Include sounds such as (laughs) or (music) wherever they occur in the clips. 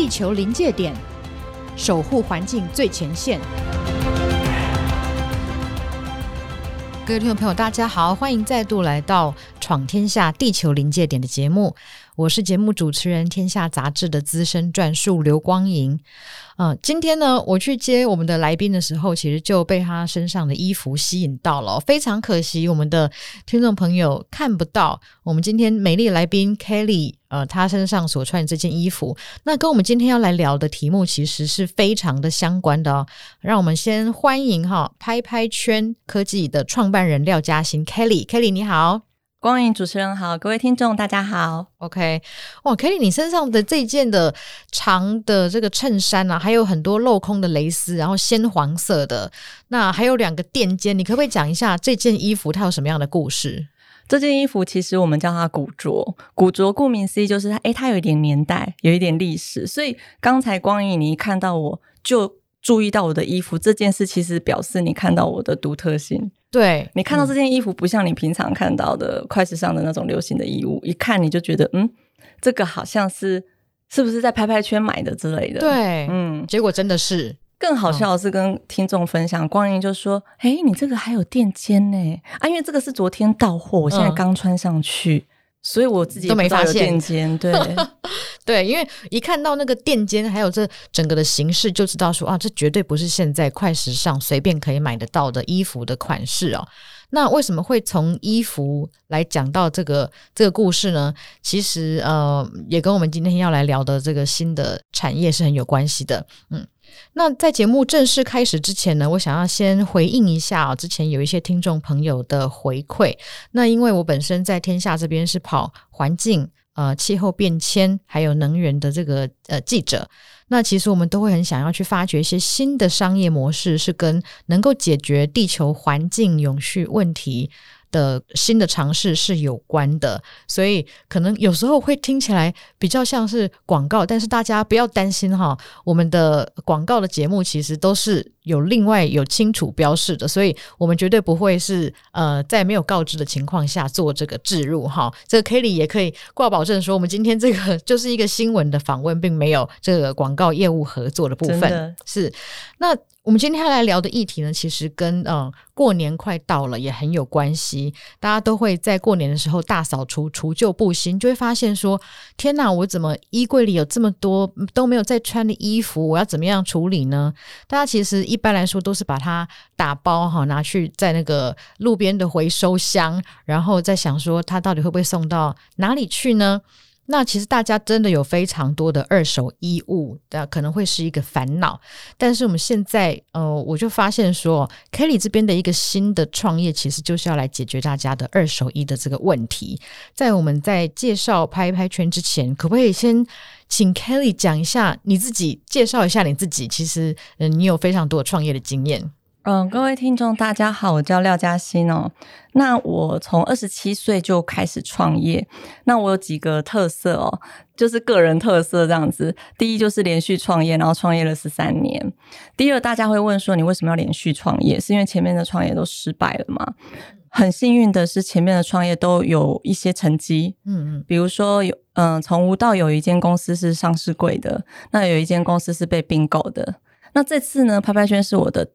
地球临界点，守护环境最前线。各位听众朋友，大家好，欢迎再度来到《闯天下地球临界点》的节目。我是节目主持人，天下杂志的资深撰述刘光莹。嗯、呃，今天呢，我去接我们的来宾的时候，其实就被他身上的衣服吸引到了。非常可惜，我们的听众朋友看不到我们今天美丽来宾 Kelly，呃，她身上所穿的这件衣服。那跟我们今天要来聊的题目，其实是非常的相关的哦。让我们先欢迎哈拍拍圈科技的创办人廖嘉欣 Kelly，Kelly 你好。光影主持人好，各位听众大家好。OK，哇，Kelly，你身上的这件的长的这个衬衫啊，还有很多镂空的蕾丝，然后鲜黄色的，那还有两个垫肩，你可不可以讲一下这件衣服它有什么样的故事？这件衣服其实我们叫它古着，古着顾名思义就是它，诶，它有一点年代，有一点历史，所以刚才光影你一看到我就注意到我的衣服这件事，其实表示你看到我的独特性。对，你看到这件衣服不像你平常看到的快时尚的那种流行的衣物，一看你就觉得，嗯，这个好像是是不是在拍拍圈买的之类的？对，嗯，结果真的是。更好笑的是跟听众分享，嗯、光莹就说：“哎，你这个还有垫肩呢？啊，因为这个是昨天到货，我现在刚穿上去。嗯”所以我自己都没发现垫肩，对 (laughs) 对，因为一看到那个垫肩，还有这整个的形式，就知道说啊，这绝对不是现在快时尚随便可以买得到的衣服的款式哦。那为什么会从衣服来讲到这个这个故事呢？其实呃，也跟我们今天要来聊的这个新的产业是很有关系的，嗯。那在节目正式开始之前呢，我想要先回应一下啊，之前有一些听众朋友的回馈。那因为我本身在天下这边是跑环境、呃气候变迁还有能源的这个呃记者，那其实我们都会很想要去发掘一些新的商业模式，是跟能够解决地球环境永续问题的新的尝试是有关的，所以可能有时候会听起来比较像是广告，但是大家不要担心哈，我们的广告的节目其实都是有另外有清楚标示的，所以我们绝对不会是呃在没有告知的情况下做这个置入哈。这个 Kelly 也可以挂保证说，我们今天这个就是一个新闻的访问，并没有这个广告业务合作的部分，是那。我们今天要来聊的议题呢，其实跟嗯过年快到了也很有关系。大家都会在过年的时候大扫除，除旧布新，就会发现说：天哪，我怎么衣柜里有这么多都没有再穿的衣服？我要怎么样处理呢？大家其实一一般来说都是把它打包哈，拿去在那个路边的回收箱，然后再想说它到底会不会送到哪里去呢？那其实大家真的有非常多的二手衣物，的可能会是一个烦恼。但是我们现在，呃，我就发现说，Kelly 这边的一个新的创业，其实就是要来解决大家的二手衣的这个问题。在我们在介绍拍拍圈之前，可不可以先请 Kelly 讲一下你自己，介绍一下你自己？其实，嗯，你有非常多创业的经验。嗯，各位听众，大家好，我叫廖嘉欣哦。那我从二十七岁就开始创业。那我有几个特色哦，就是个人特色这样子。第一就是连续创业，然后创业了十三年。第二，大家会问说，你为什么要连续创业？是因为前面的创业都失败了吗？很幸运的是，前面的创业都有一些成绩。嗯嗯，比如说有，嗯，从无到有一间公司是上市柜的，那有一间公司是被并购的。那这次呢，拍拍圈是我的。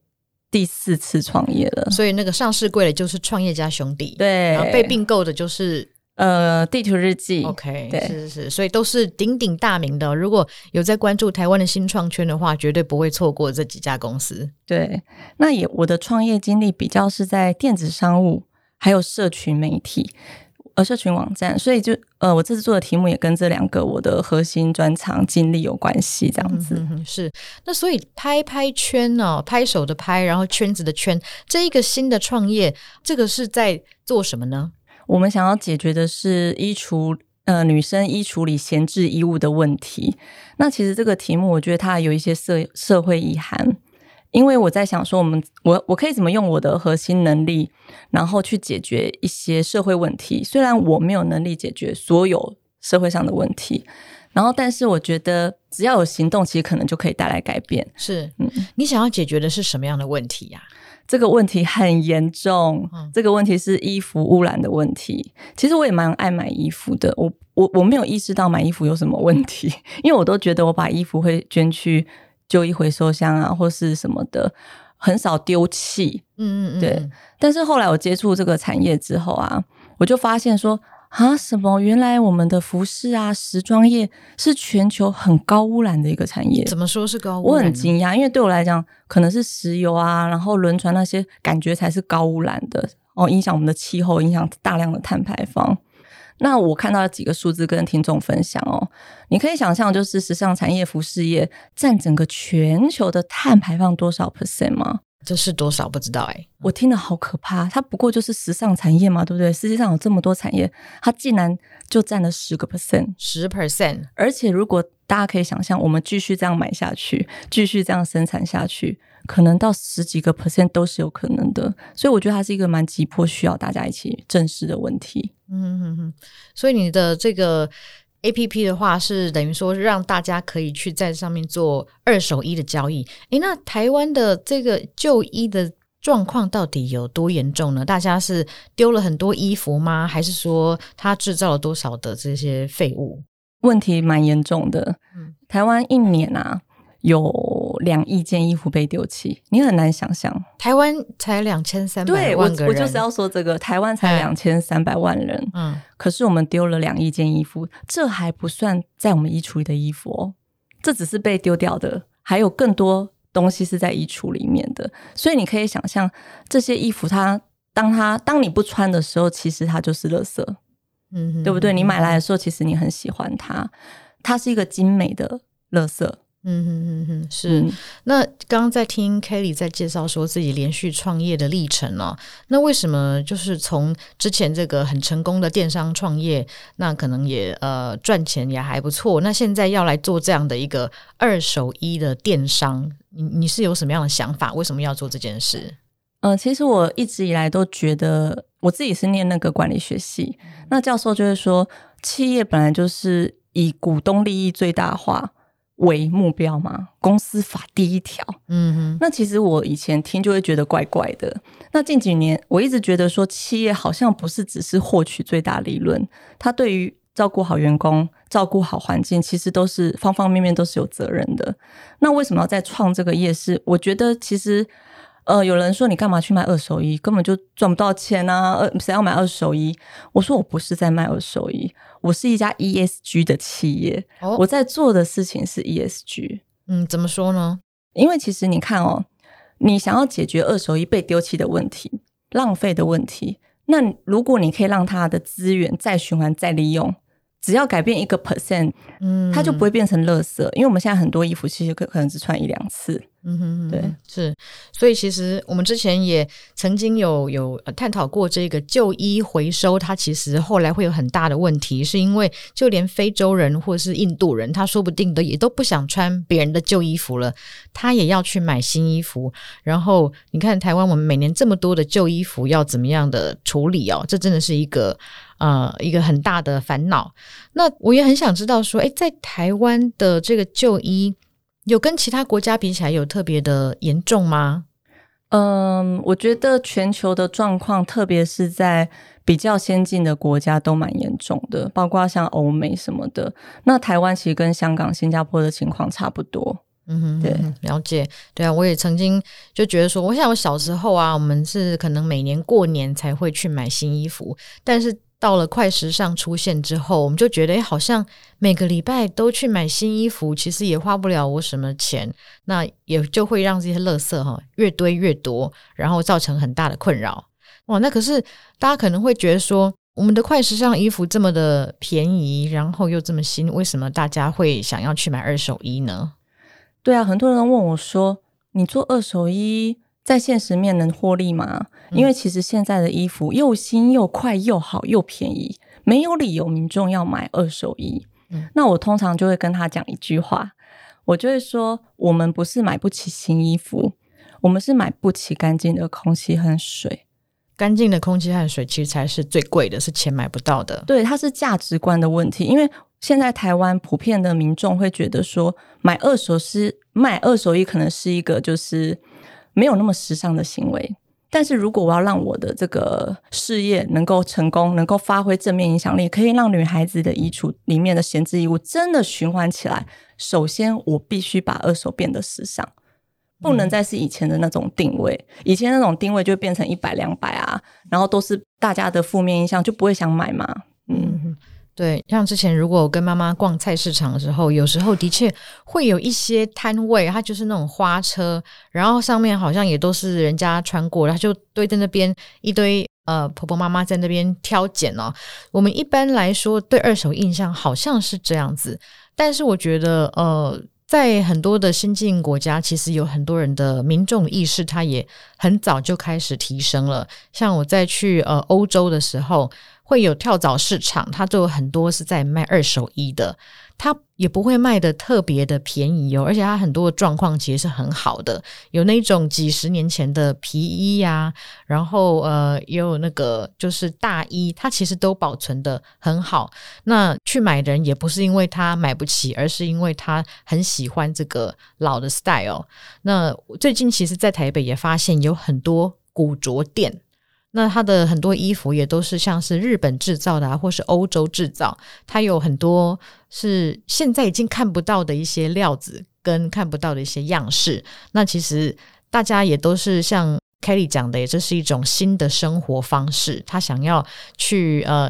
第四次创业了，所以那个上市柜的就是创业家兄弟，对，然后被并购的就是呃地图日记，OK，对，是是是，所以都是鼎鼎大名的。如果有在关注台湾的新创圈的话，绝对不会错过这几家公司。对，那也我的创业经历比较是在电子商务，还有社群媒体。呃，社群网站，所以就呃，我这次做的题目也跟这两个我的核心专长经历有关系，这样子。嗯，是。那所以拍拍圈呢，拍手的拍，然后圈子的圈，这一个新的创业，这个是在做什么呢？我们想要解决的是衣橱，呃，女生衣橱里闲置衣物的问题。那其实这个题目，我觉得它有一些社社会遗憾。因为我在想说，我们我我可以怎么用我的核心能力，然后去解决一些社会问题。虽然我没有能力解决所有社会上的问题，然后但是我觉得只要有行动，其实可能就可以带来改变。是，嗯，你想要解决的是什么样的问题呀？这个问题很严重，嗯、这个问题是衣服污染的问题。其实我也蛮爱买衣服的，我我我没有意识到买衣服有什么问题，(laughs) 因为我都觉得我把衣服会捐去旧衣回收箱啊，或是什么的，很少丢弃。嗯嗯嗯，对。但是后来我接触这个产业之后啊，我就发现说。啊，什么？原来我们的服饰啊，时装业是全球很高污染的一个产业。怎么说是高污染？我很惊讶，因为对我来讲，可能是石油啊，然后轮船那些，感觉才是高污染的哦，影响我们的气候，影响大量的碳排放。那我看到几个数字跟听众分享哦，你可以想象，就是时尚产业、服饰业占整个全球的碳排放多少 percent 吗？这是多少不知道哎、欸，我听了好可怕。它不过就是时尚产业嘛，对不对？世界上有这么多产业，它竟然就占了十个 percent，十 percent。而且如果大家可以想象，我们继续这样买下去，继续这样生产下去，可能到十几个 percent 都是有可能的。所以我觉得它是一个蛮急迫需要大家一起正视的问题。嗯嗯嗯，所以你的这个。A P P 的话是等于说让大家可以去在上面做二手衣的交易。诶，那台湾的这个旧衣的状况到底有多严重呢？大家是丢了很多衣服吗？还是说它制造了多少的这些废物？问题蛮严重的。嗯，台湾一年啊。有两亿件衣服被丢弃，你很难想象。台湾才两千三百万个人，对，我我就是要说这个，台湾才两千三百万人，嗯，可是我们丢了两亿件衣服，这还不算在我们衣橱里的衣服哦，这只是被丢掉的，还有更多东西是在衣橱里面的。所以你可以想象，这些衣服它当它当你不穿的时候，其实它就是垃圾，嗯哼，对不对？你买来的时候，其实你很喜欢它，它是一个精美的垃圾。嗯哼哼哼，是。嗯、那刚刚在听 Kelly 在介绍说自己连续创业的历程呢、哦？那为什么就是从之前这个很成功的电商创业，那可能也呃赚钱也还不错，那现在要来做这样的一个二手衣的电商，你你是有什么样的想法？为什么要做这件事？呃，其实我一直以来都觉得，我自己是念那个管理学系，那教授就是说，企业本来就是以股东利益最大化。为目标吗？公司法第一条。嗯哼，那其实我以前听就会觉得怪怪的。那近几年，我一直觉得说，企业好像不是只是获取最大利润，它对于照顾好员工、照顾好环境，其实都是方方面面都是有责任的。那为什么要再创这个夜市我觉得其实。呃，有人说你干嘛去卖二手衣？根本就赚不到钱啊！呃，谁要买二手衣？我说我不是在卖二手衣，我是一家 ESG 的企业，哦、我在做的事情是 ESG。嗯，怎么说呢？因为其实你看哦，你想要解决二手衣被丢弃的问题、浪费的问题，那如果你可以让它的资源再循环、再利用。只要改变一个 percent，嗯，它就不会变成垃圾。因为我们现在很多衣服其实可可能只穿一两次，嗯哼哼，对，是。所以其实我们之前也曾经有有探讨过这个旧衣回收，它其实后来会有很大的问题，是因为就连非洲人或是印度人，他说不定的也都不想穿别人的旧衣服了，他也要去买新衣服。然后你看台湾，我们每年这么多的旧衣服要怎么样的处理哦？这真的是一个。呃，一个很大的烦恼。那我也很想知道，说，诶，在台湾的这个就医，有跟其他国家比起来有特别的严重吗？嗯，我觉得全球的状况，特别是在比较先进的国家，都蛮严重的，包括像欧美什么的。那台湾其实跟香港、新加坡的情况差不多。嗯哼，对，了解。对啊，我也曾经就觉得说，我想我小时候啊，我们是可能每年过年才会去买新衣服，但是。到了快时尚出现之后，我们就觉得，诶，好像每个礼拜都去买新衣服，其实也花不了我什么钱，那也就会让这些垃圾哈越堆越多，然后造成很大的困扰。哇，那可是大家可能会觉得说，我们的快时尚衣服这么的便宜，然后又这么新，为什么大家会想要去买二手衣呢？对啊，很多人问我说，你做二手衣，在现实面能获利吗？因为其实现在的衣服又新又快又好又便宜，没有理由民众要买二手衣。嗯，那我通常就会跟他讲一句话，我就会说：我们不是买不起新衣服，我们是买不起干净的空气和水。干净的空气和水其实才是最贵的，是钱买不到的。对，它是价值观的问题。因为现在台湾普遍的民众会觉得说，买二手是卖二手衣可能是一个就是。没有那么时尚的行为。但是如果我要让我的这个事业能够成功，能够发挥正面影响力，可以让女孩子的衣橱里面的闲置衣物真的循环起来，首先我必须把二手变得时尚，不能再是以前的那种定位。以前那种定位就变成一百两百啊，然后都是大家的负面印象，就不会想买嘛。嗯。对，像之前如果我跟妈妈逛菜市场的时候，有时候的确会有一些摊位，它就是那种花车，然后上面好像也都是人家穿过，然后就堆在那边一堆呃婆婆妈妈在那边挑拣哦。我们一般来说对二手印象好像是这样子，但是我觉得呃，在很多的先进国家，其实有很多人的民众意识，他也很早就开始提升了。像我在去呃欧洲的时候。会有跳蚤市场，它就有很多是在卖二手衣的，它也不会卖的特别的便宜哦，而且它很多的状况其实是很好的，有那种几十年前的皮衣呀、然后呃也有那个就是大衣，它其实都保存的很好。那去买的人也不是因为他买不起，而是因为他很喜欢这个老的 style。那最近其实，在台北也发现有很多古着店。那它的很多衣服也都是像是日本制造的啊，或是欧洲制造，它有很多是现在已经看不到的一些料子跟看不到的一些样式。那其实大家也都是像 Kelly 讲的，也这是一种新的生活方式，他想要去呃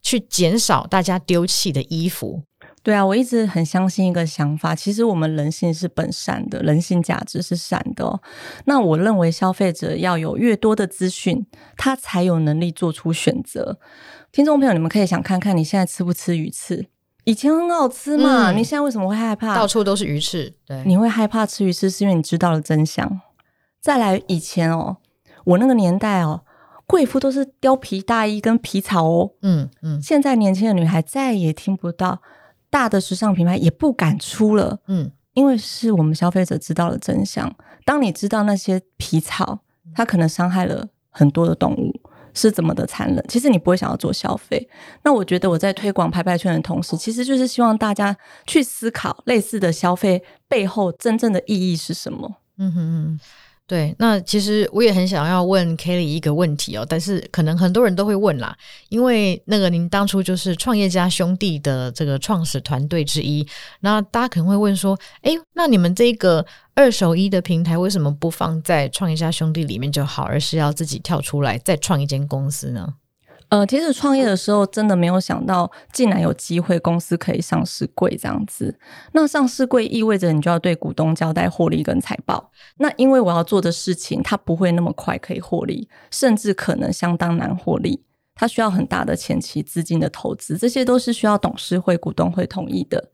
去减少大家丢弃的衣服。对啊，我一直很相信一个想法，其实我们人性是本善的，人性价值是善的哦。那我认为消费者要有越多的资讯，他才有能力做出选择。听众朋友，你们可以想看看，你现在吃不吃鱼翅？以前很好吃嘛，嗯、你现在为什么会害怕？到处都是鱼翅，对，你会害怕吃鱼翅，是因为你知道了真相。再来，以前哦，我那个年代哦，贵妇都是貂皮大衣跟皮草哦，嗯嗯，现在年轻的女孩再也听不到。大的时尚品牌也不敢出了，嗯，因为是我们消费者知道了真相。当你知道那些皮草，它可能伤害了很多的动物，是怎么的残忍，其实你不会想要做消费。那我觉得我在推广拍拍圈的同时，其实就是希望大家去思考类似的消费背后真正的意义是什么。嗯哼哼。对，那其实我也很想要问 Kelly 一个问题哦，但是可能很多人都会问啦，因为那个您当初就是创业家兄弟的这个创始团队之一，那大家可能会问说，哎，那你们这个二手衣的平台为什么不放在创业家兄弟里面就好，而是要自己跳出来再创一间公司呢？呃，其实创业的时候真的没有想到，竟然有机会公司可以上市柜这样子。那上市柜意味着你就要对股东交代获利跟财报。那因为我要做的事情，它不会那么快可以获利，甚至可能相当难获利。它需要很大的前期资金的投资，这些都是需要董事会、股东会同意的。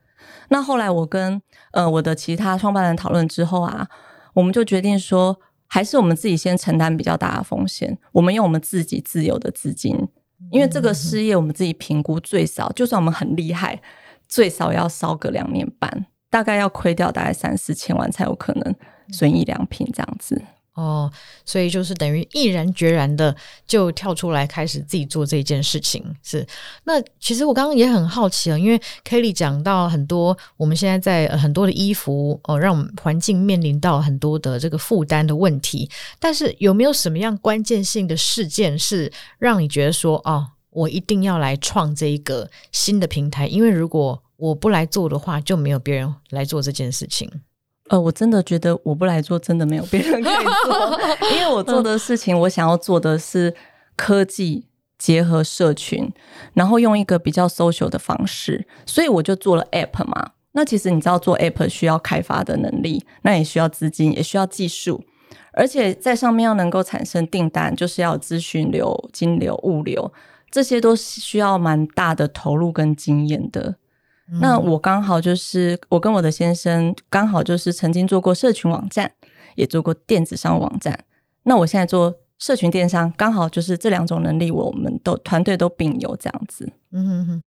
那后来我跟呃我的其他创办人讨论之后啊，我们就决定说，还是我们自己先承担比较大的风险，我们用我们自己自有的资金。因为这个事业，我们自己评估最少，就算我们很厉害，最少要烧个两年半，大概要亏掉大概三四千万才有可能损益良平这样子。哦，所以就是等于毅然决然的就跳出来开始自己做这件事情。是，那其实我刚刚也很好奇啊，因为 Kelly 讲到很多，我们现在在、呃、很多的衣服哦，让环境面临到很多的这个负担的问题。但是有没有什么样关键性的事件是让你觉得说，哦，我一定要来创这一个新的平台？因为如果我不来做的话，就没有别人来做这件事情。呃，我真的觉得我不来做，真的没有别人可以做，(laughs) 因为我做的事情，我想要做的是科技结合社群，然后用一个比较 social 的方式，所以我就做了 app 嘛。那其实你知道，做 app 需要开发的能力，那也需要资金，也需要技术，而且在上面要能够产生订单，就是要资讯流、金流、物流，这些都需要蛮大的投入跟经验的。那我刚好就是我跟我的先生刚好就是曾经做过社群网站，也做过电子商务网站。那我现在做社群电商，刚好就是这两种能力，我们都团队都并有这样子。嗯哼哼。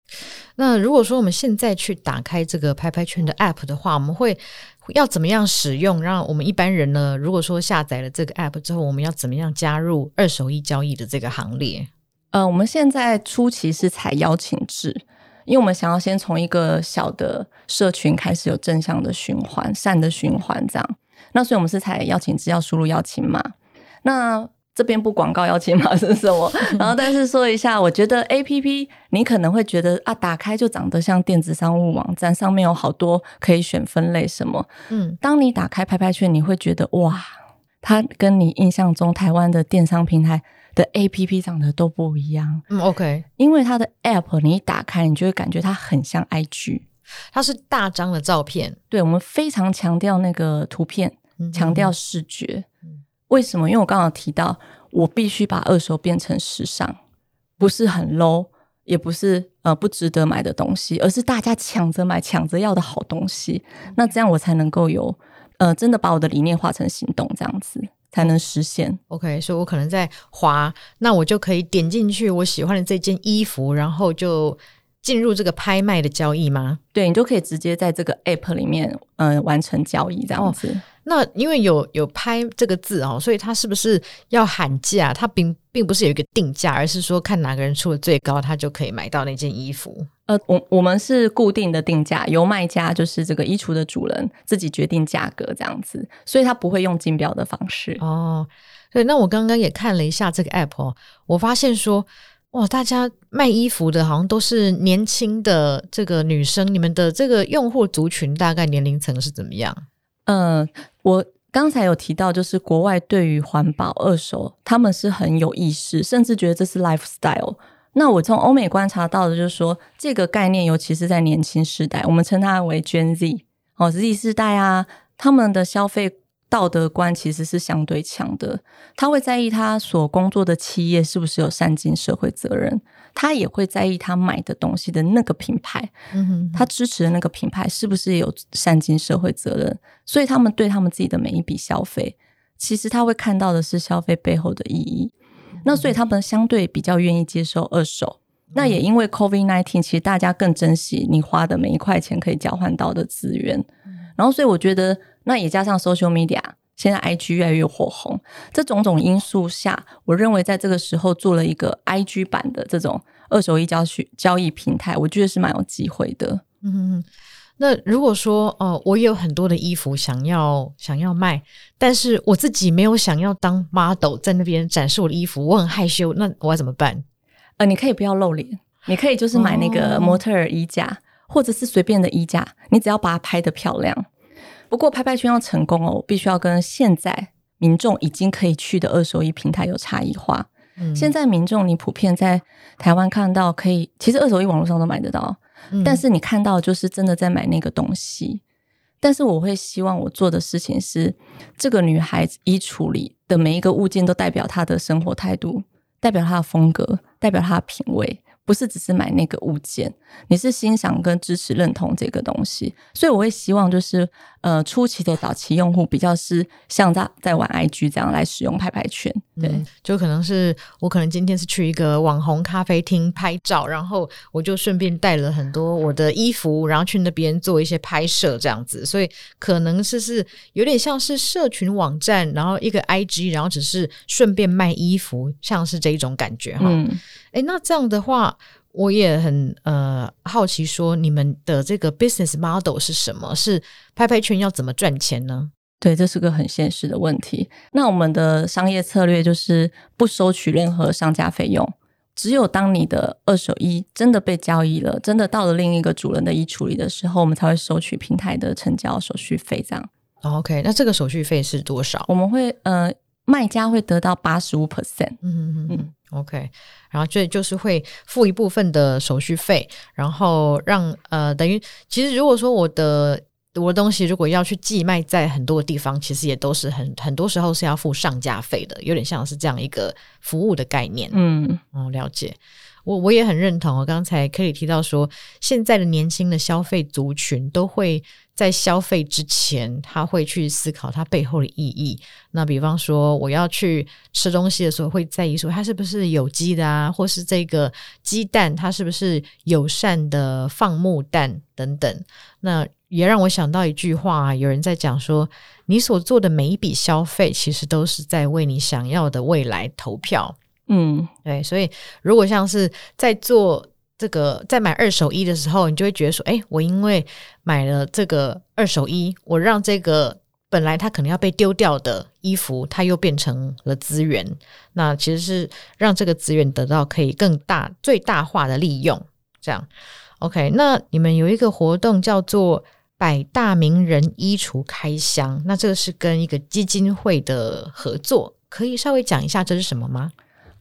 那如果说我们现在去打开这个拍拍圈的 App 的话，我们会要怎么样使用？让我们一般人呢？如果说下载了这个 App 之后，我们要怎么样加入二手衣交易的这个行列？呃，我们现在初期是采邀请制。因为我们想要先从一个小的社群开始有正向的循环、善的循环这样。那所以我们是采邀请制要输入邀请码。那这边不广告邀请码是什么？(laughs) 然后但是说一下，我觉得 APP 你可能会觉得啊，打开就长得像电子商务网站，上面有好多可以选分类什么。嗯，当你打开拍拍圈，你会觉得哇，它跟你印象中台湾的电商平台的 APP 长得都不一样。嗯，OK，因为它的 App 你一打开，你就会感觉它很像 IG，它是大张的照片。对，我们非常强调那个图片，强调视觉。为什么？因为我刚刚提到，我必须把二手变成时尚，不是很 low，也不是呃不值得买的东西，而是大家抢着买、抢着要的好东西。那这样我才能够有呃真的把我的理念化成行动，这样子才能实现。OK，所以我可能在滑，那我就可以点进去我喜欢的这件衣服，然后就进入这个拍卖的交易吗？对，你就可以直接在这个 App 里面嗯、呃、完成交易，这样子。哦那因为有有拍这个字哦，所以它是不是要喊价？它并并不是有一个定价，而是说看哪个人出的最高，他就可以买到那件衣服。呃，我我们是固定的定价，由卖家就是这个衣橱的主人自己决定价格这样子，所以他不会用竞标的方式哦。对，那我刚刚也看了一下这个 app 哦，我发现说哇，大家卖衣服的好像都是年轻的这个女生，你们的这个用户族群大概年龄层是怎么样？嗯、我刚才有提到，就是国外对于环保二手，他们是很有意识，甚至觉得这是 lifestyle。那我从欧美观察到的，就是说这个概念，尤其是在年轻世代，我们称它为 Gen Z 哦，Z 世代啊，他们的消费。道德观其实是相对强的，他会在意他所工作的企业是不是有善尽社会责任，他也会在意他买的东西的那个品牌，嗯哼，他支持的那个品牌是不是有善尽社会责任，所以他们对他们自己的每一笔消费，其实他会看到的是消费背后的意义，那所以他们相对比较愿意接受二手，那也因为 COVID nineteen，其实大家更珍惜你花的每一块钱可以交换到的资源，然后所以我觉得。那也加上 social media，现在 IG 越来越火红，这种种因素下，我认为在这个时候做了一个 IG 版的这种二手衣交易交易平台，我觉得是蛮有机会的。嗯，那如果说哦、呃，我也有很多的衣服想要想要卖，但是我自己没有想要当 model 在那边展示我的衣服，我很害羞，那我要怎么办？呃，你可以不要露脸，你可以就是买那个模特儿衣架，哦、或者是随便的衣架，你只要把它拍得漂亮。不过拍拍圈要成功哦，我必须要跟现在民众已经可以去的二手衣平台有差异化。嗯，现在民众你普遍在台湾看到可以，其实二手衣网络上都买得到，嗯，但是你看到就是真的在买那个东西。但是我会希望我做的事情是，这个女孩子衣橱里的每一个物件都代表她的生活态度，代表她的风格，代表她的品味。不是只是买那个物件，你是欣赏跟支持认同这个东西，所以我会希望就是呃初期的早期用户比较是像在在玩 IG 这样来使用拍拍圈，对，嗯、就可能是我可能今天是去一个网红咖啡厅拍照，然后我就顺便带了很多我的衣服，然后去那边做一些拍摄这样子，所以可能是是有点像是社群网站，然后一个 IG，然后只是顺便卖衣服，像是这一种感觉哈。嗯。诶，那这样的话，我也很呃好奇，说你们的这个 business model 是什么？是拍拍圈要怎么赚钱呢？对，这是个很现实的问题。那我们的商业策略就是不收取任何商家费用，只有当你的二手衣真的被交易了，真的到了另一个主人的衣橱里的时候，我们才会收取平台的成交手续费。这样。OK，那这个手续费是多少？我们会呃，卖家会得到八十五 percent。嗯嗯嗯。OK，然后这就是会付一部分的手续费，然后让呃等于其实如果说我的我的东西如果要去寄卖在很多的地方，其实也都是很很多时候是要付上架费的，有点像是这样一个服务的概念。嗯，哦，了解。我我也很认同。我刚才 Kelly 提到说，现在的年轻的消费族群都会在消费之前，他会去思考它背后的意义。那比方说，我要去吃东西的时候，会在意说它是不是有机的啊，或是这个鸡蛋它是不是友善的放牧蛋等等。那也让我想到一句话啊，有人在讲说，你所做的每一笔消费，其实都是在为你想要的未来投票。嗯，对，所以如果像是在做这个，在买二手衣的时候，你就会觉得说，哎，我因为买了这个二手衣，我让这个本来它可能要被丢掉的衣服，它又变成了资源。那其实是让这个资源得到可以更大、最大化的利用。这样，OK。那你们有一个活动叫做“百大名人衣橱开箱”，那这个是跟一个基金会的合作，可以稍微讲一下这是什么吗？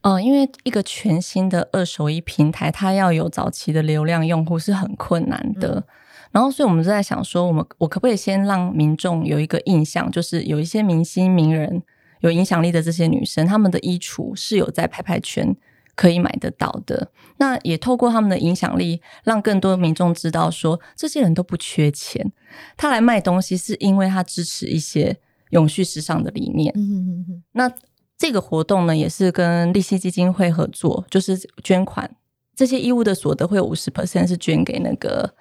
嗯，因为一个全新的二手衣平台，它要有早期的流量用户是很困难的。嗯然后，所以我们就在想说，我们我可不可以先让民众有一个印象，就是有一些明星、名人、有影响力的这些女生，她们的衣橱是有在拍拍圈可以买得到的。那也透过他们的影响力，让更多民众知道说，这些人都不缺钱，他来卖东西是因为他支持一些永续时尚的理念。那这个活动呢，也是跟立信基金会合作，就是捐款这些义务的所得会有五十 percent 是捐给那个。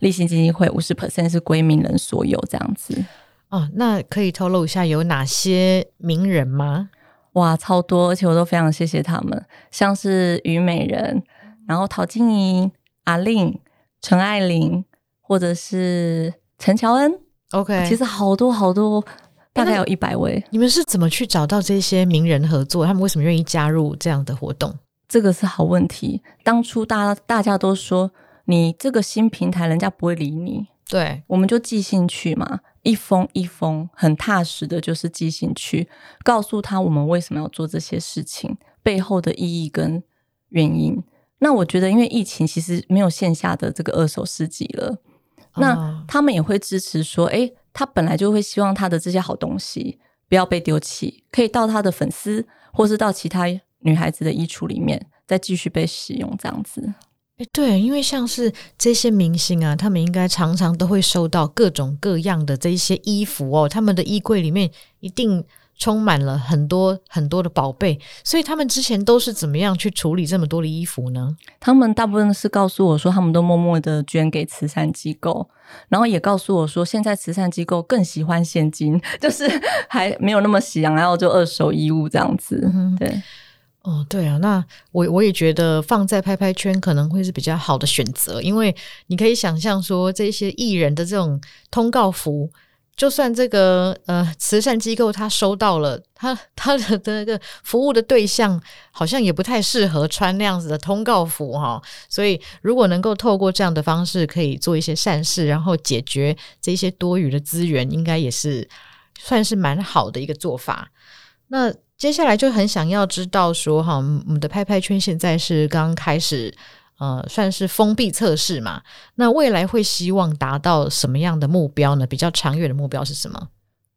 立信基金会五十 percent 是归名人所有，这样子哦。那可以透露一下有哪些名人吗？哇，超多，而且我都非常谢谢他们，像是虞美人，然后陶晶莹、阿令、陈爱玲，或者是陈乔恩。OK，其实好多好多，大概有一百位。你们是怎么去找到这些名人合作？他们为什么愿意加入这样的活动？这个是好问题。当初大家大家都说。你这个新平台，人家不会理你。对，我们就寄信去嘛，一封一封，很踏实的，就是寄信去，告诉他我们为什么要做这些事情，背后的意义跟原因。那我觉得，因为疫情其实没有线下的这个二手市集了，哦、那他们也会支持说，诶，他本来就会希望他的这些好东西不要被丢弃，可以到他的粉丝，或是到其他女孩子的衣橱里面，再继续被使用，这样子。对，因为像是这些明星啊，他们应该常常都会收到各种各样的这一些衣服哦，他们的衣柜里面一定充满了很多很多的宝贝，所以他们之前都是怎么样去处理这么多的衣服呢？他们大部分是告诉我说，他们都默默的捐给慈善机构，然后也告诉我说，现在慈善机构更喜欢现金，(laughs) 就是还没有那么喜欢要就二手衣物这样子，嗯、对。哦，对啊，那我我也觉得放在拍拍圈可能会是比较好的选择，因为你可以想象说，这些艺人的这种通告服，就算这个呃慈善机构他收到了，他他 (laughs) 的那个服务的对象好像也不太适合穿那样子的通告服哈、所以如果能够透过这样的方式可以做一些善事，然后解决这些多余的资源，应该也是算是蛮好的一个做法。那。接下来就很想要知道说哈，我们的拍拍圈现在是刚开始，呃，算是封闭测试嘛？那未来会希望达到什么样的目标呢？比较长远的目标是什么？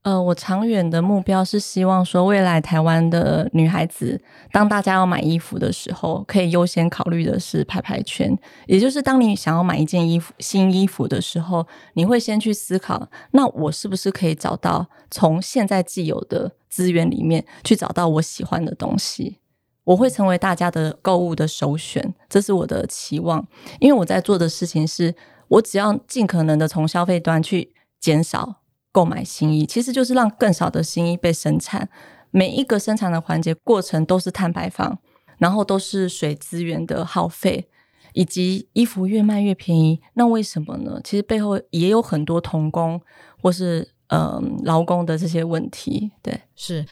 呃，我长远的目标是希望说，未来台湾的女孩子，当大家要买衣服的时候，可以优先考虑的是拍拍圈。也就是当你想要买一件衣服、新衣服的时候，你会先去思考，那我是不是可以找到从现在既有的资源里面去找到我喜欢的东西？我会成为大家的购物的首选，这是我的期望。因为我在做的事情是，我只要尽可能的从消费端去减少。购买新衣其实就是让更少的新衣被生产，每一个生产的环节过程都是碳排放，然后都是水资源的耗费，以及衣服越卖越便宜，那为什么呢？其实背后也有很多童工或是嗯劳工的这些问题，对，是。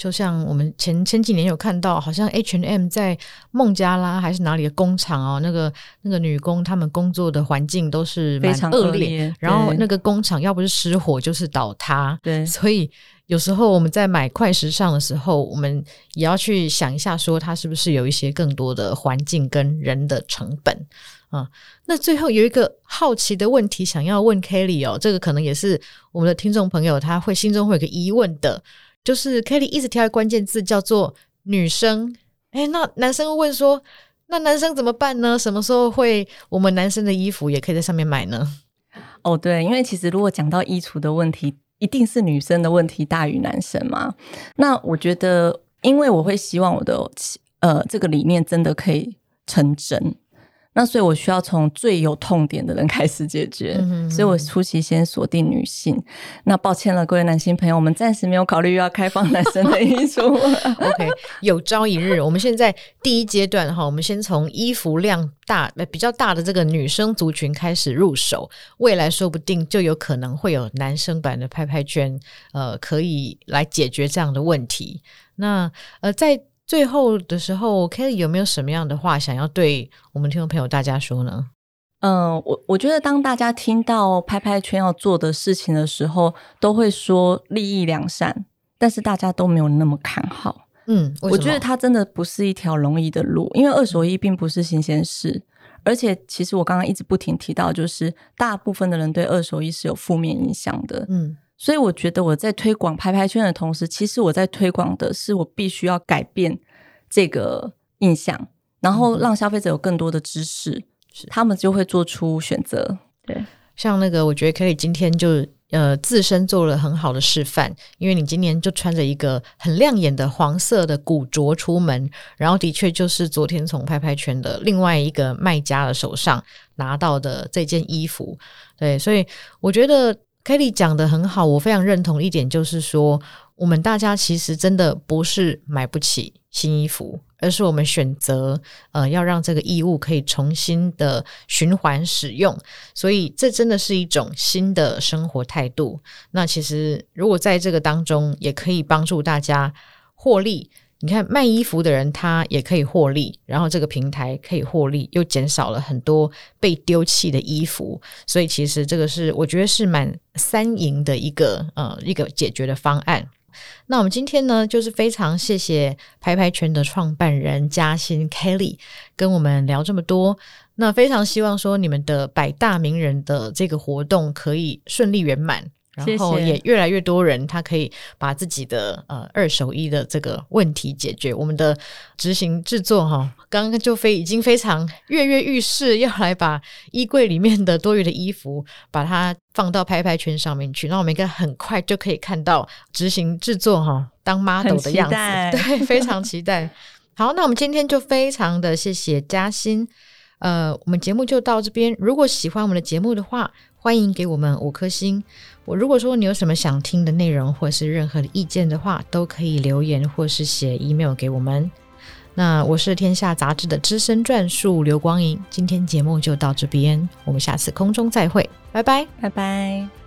就像我们前前几年有看到，好像 H&M 在孟加拉还是哪里的工厂哦，那个那个女工她们工作的环境都是非常恶劣，然后那个工厂要不是失火就是倒塌，对，所以有时候我们在买快时尚的时候，我们也要去想一下，说它是不是有一些更多的环境跟人的成本啊、嗯。那最后有一个好奇的问题想要问 Kelly 哦，这个可能也是我们的听众朋友他会心中会有个疑问的。就是 Kelly 一直挑的关键字叫做女生，哎，那男生会问说，那男生怎么办呢？什么时候会我们男生的衣服也可以在上面买呢？哦，对，因为其实如果讲到衣橱的问题，一定是女生的问题大于男生嘛。那我觉得，因为我会希望我的呃这个理念真的可以成真。那所以我需要从最有痛点的人 (laughs) 开始解决，所以我初期先锁定女性。那抱歉了，各位男性朋友，我们暂时没有考虑要开放男生的衣橱。OK，有朝一日，我们现在第一阶段哈，我们先从衣服量大、比较大的这个女生族群开始入手，未来说不定就有可能会有男生版的拍拍圈，呃，可以来解决这样的问题。那呃，在最后的时候，Kelly 有没有什么样的话想要对我们听众朋友大家说呢？嗯、呃，我我觉得当大家听到拍拍圈要做的事情的时候，都会说利益良善，但是大家都没有那么看好。嗯，我觉得它真的不是一条容易的路，因为二手衣并不是新鲜事，而且其实我刚刚一直不停提到，就是大部分的人对二手衣是有负面影响的。嗯。所以我觉得我在推广拍拍圈的同时，其实我在推广的是我必须要改变这个印象，然后让消费者有更多的知识，是他们就会做出选择。对，像那个，我觉得可以今天就呃自身做了很好的示范，因为你今年就穿着一个很亮眼的黄色的古着出门，然后的确就是昨天从拍拍圈的另外一个卖家的手上拿到的这件衣服。对，所以我觉得。Kelly 讲得很好，我非常认同一点，就是说，我们大家其实真的不是买不起新衣服，而是我们选择呃要让这个衣物可以重新的循环使用，所以这真的是一种新的生活态度。那其实如果在这个当中，也可以帮助大家获利。你看卖衣服的人，他也可以获利，然后这个平台可以获利，又减少了很多被丢弃的衣服，所以其实这个是我觉得是蛮三赢的一个呃一个解决的方案。那我们今天呢，就是非常谢谢拍拍圈的创办人嘉欣 Kelly 跟我们聊这么多。那非常希望说你们的百大名人的这个活动可以顺利圆满。然后也越来越多人，他可以把自己的呃二手衣的这个问题解决。我们的执行制作哈，刚刚就非已经非常跃跃欲试，要来把衣柜里面的多余的衣服，把它放到拍拍圈上面去。那我们应该很快就可以看到执行制作哈，当 model 的样子，对，非常期待。好，那我们今天就非常的谢谢嘉欣，呃，我们节目就到这边。如果喜欢我们的节目的话，欢迎给我们五颗星。我如果说你有什么想听的内容，或是任何的意见的话，都可以留言或是写 email 给我们。那我是天下杂志的资深撰述刘光莹，今天节目就到这边，我们下次空中再会，拜拜，拜拜。